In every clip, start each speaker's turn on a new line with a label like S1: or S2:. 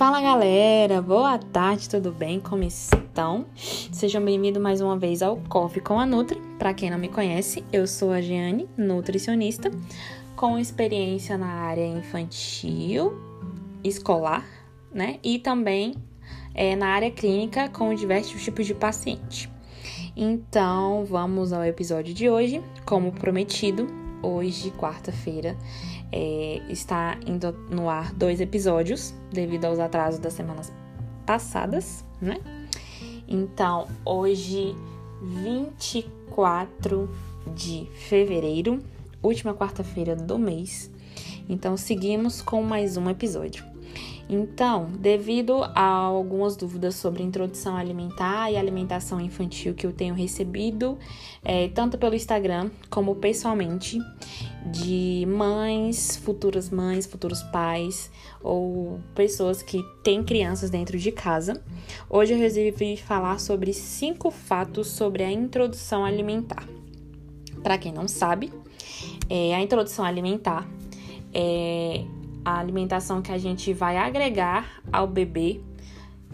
S1: Fala galera, boa tarde, tudo bem? Como estão? Sejam bem-vindos mais uma vez ao Coffee com a Nutri. Para quem não me conhece, eu sou a Giane, nutricionista, com experiência na área infantil, escolar, né? E também é, na área clínica com diversos tipos de paciente. Então, vamos ao episódio de hoje. Como prometido, hoje, quarta-feira, é, está indo no ar dois episódios, devido aos atrasos das semanas passadas, né? Então, hoje, 24 de fevereiro, última quarta-feira do mês. Então, seguimos com mais um episódio. Então, devido a algumas dúvidas sobre introdução alimentar e alimentação infantil que eu tenho recebido, é, tanto pelo Instagram como pessoalmente, de mães, futuras mães, futuros pais ou pessoas que têm crianças dentro de casa, hoje eu resolvi falar sobre cinco fatos sobre a introdução alimentar. Para quem não sabe, é, a introdução alimentar é a alimentação que a gente vai agregar ao bebê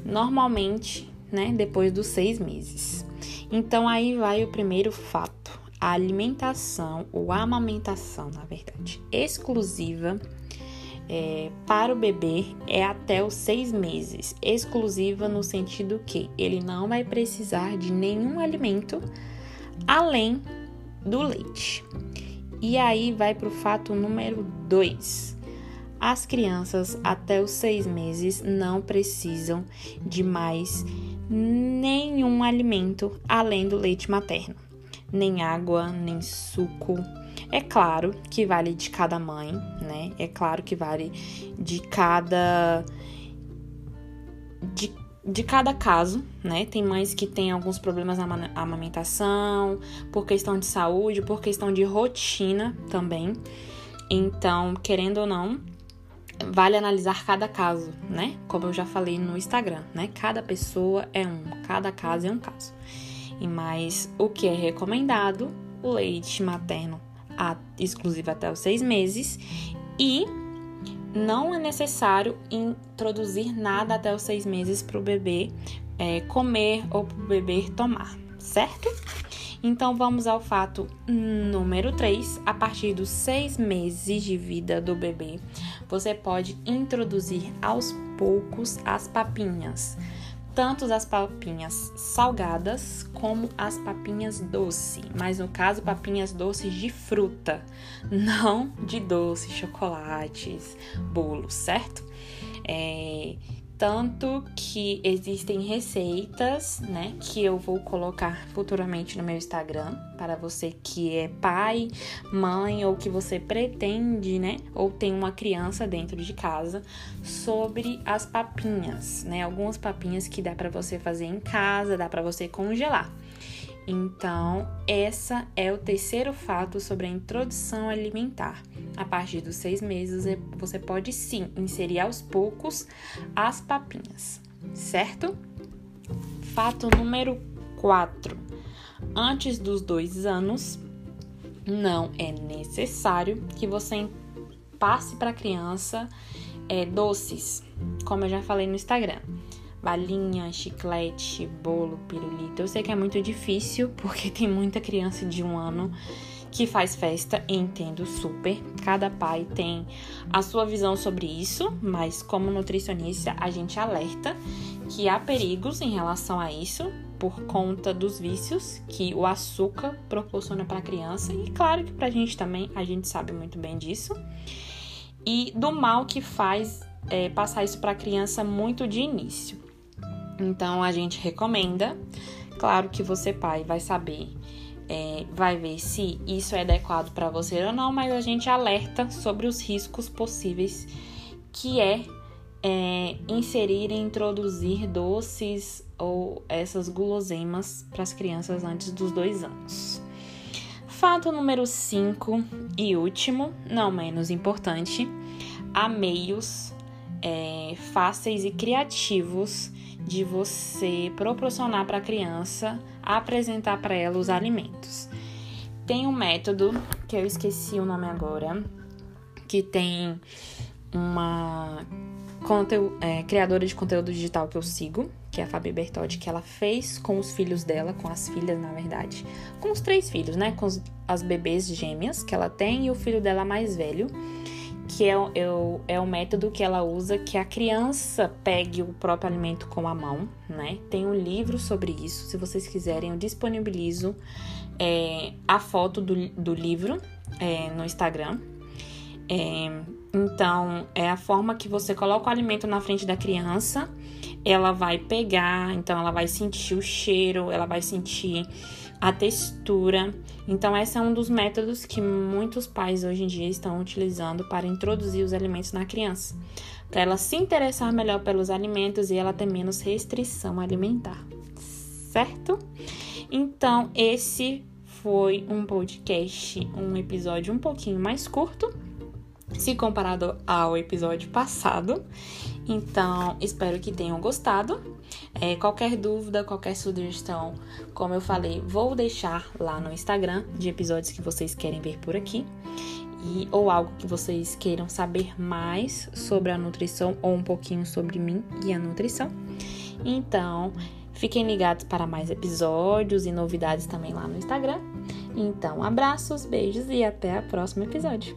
S1: normalmente, né, depois dos seis meses. Então aí vai o primeiro fato: a alimentação ou amamentação, na verdade, exclusiva é, para o bebê é até os seis meses, exclusiva no sentido que ele não vai precisar de nenhum alimento além do leite. E aí vai para o fato número dois as crianças até os seis meses não precisam de mais nenhum alimento além do leite materno, nem água, nem suco. É claro que vale de cada mãe, né? É claro que vale de cada de, de cada caso, né? Tem mães que têm alguns problemas na amamentação, por questão de saúde, por questão de rotina também. Então, querendo ou não, vale analisar cada caso, né? Como eu já falei no Instagram, né? Cada pessoa é um, cada caso é um caso. E mais o que é recomendado, leite materno a, exclusivo até os seis meses e não é necessário introduzir nada até os seis meses para o bebê é, comer ou para o bebê tomar, certo? Então vamos ao fato número 3. A partir dos seis meses de vida do bebê, você pode introduzir aos poucos as papinhas, tanto as papinhas salgadas como as papinhas doce, mas no caso papinhas doces de fruta, não de doce, chocolates, bolos, certo? É, tanto que existem receitas, né, que eu vou colocar futuramente no meu Instagram para você que é pai, mãe ou que você pretende, né, ou tem uma criança dentro de casa, sobre as papinhas, né? Algumas papinhas que dá para você fazer em casa, dá para você congelar. Então, essa é o terceiro fato sobre a introdução alimentar. A partir dos seis meses, é, você pode sim inserir aos poucos as papinhas, certo? Fato número 4. Antes dos dois anos, não é necessário que você passe para a criança é, doces, como eu já falei no Instagram balinha, chiclete, bolo, pirulito. Eu sei que é muito difícil porque tem muita criança de um ano que faz festa, entendo super. Cada pai tem a sua visão sobre isso, mas como nutricionista a gente alerta que há perigos em relação a isso por conta dos vícios que o açúcar proporciona para a criança e claro que para a gente também a gente sabe muito bem disso e do mal que faz é, passar isso para a criança muito de início. Então a gente recomenda, claro que você pai vai saber, é, vai ver se isso é adequado para você ou não, mas a gente alerta sobre os riscos possíveis que é, é inserir e introduzir doces ou essas guloseimas para as crianças antes dos dois anos. Fato número 5 e último, não menos importante, há meios é, fáceis e criativos de você proporcionar para a criança apresentar para ela os alimentos. Tem um método que eu esqueci o nome agora, que tem uma é, criadora de conteúdo digital que eu sigo, que é a Fabi Bertotti, que ela fez com os filhos dela, com as filhas, na verdade, com os três filhos, né? Com as bebês gêmeas que ela tem e o filho dela mais velho, que é, é, é o método que ela usa que a criança pegue o próprio alimento com a mão, né? Tem um livro sobre isso, se vocês quiserem, eu disponibilizo é, a foto do, do livro é, no Instagram. É, então, é a forma que você coloca o alimento na frente da criança, ela vai pegar, então ela vai sentir o cheiro, ela vai sentir a textura. Então, esse é um dos métodos que muitos pais hoje em dia estão utilizando para introduzir os alimentos na criança, para ela se interessar melhor pelos alimentos e ela ter menos restrição alimentar, certo? Então, esse foi um podcast, um episódio um pouquinho mais curto se comparado ao episódio passado. Então, espero que tenham gostado. É, qualquer dúvida, qualquer sugestão, como eu falei, vou deixar lá no Instagram de episódios que vocês querem ver por aqui. E, ou algo que vocês queiram saber mais sobre a nutrição ou um pouquinho sobre mim e a nutrição. Então, fiquem ligados para mais episódios e novidades também lá no Instagram. Então, abraços, beijos e até o próximo episódio.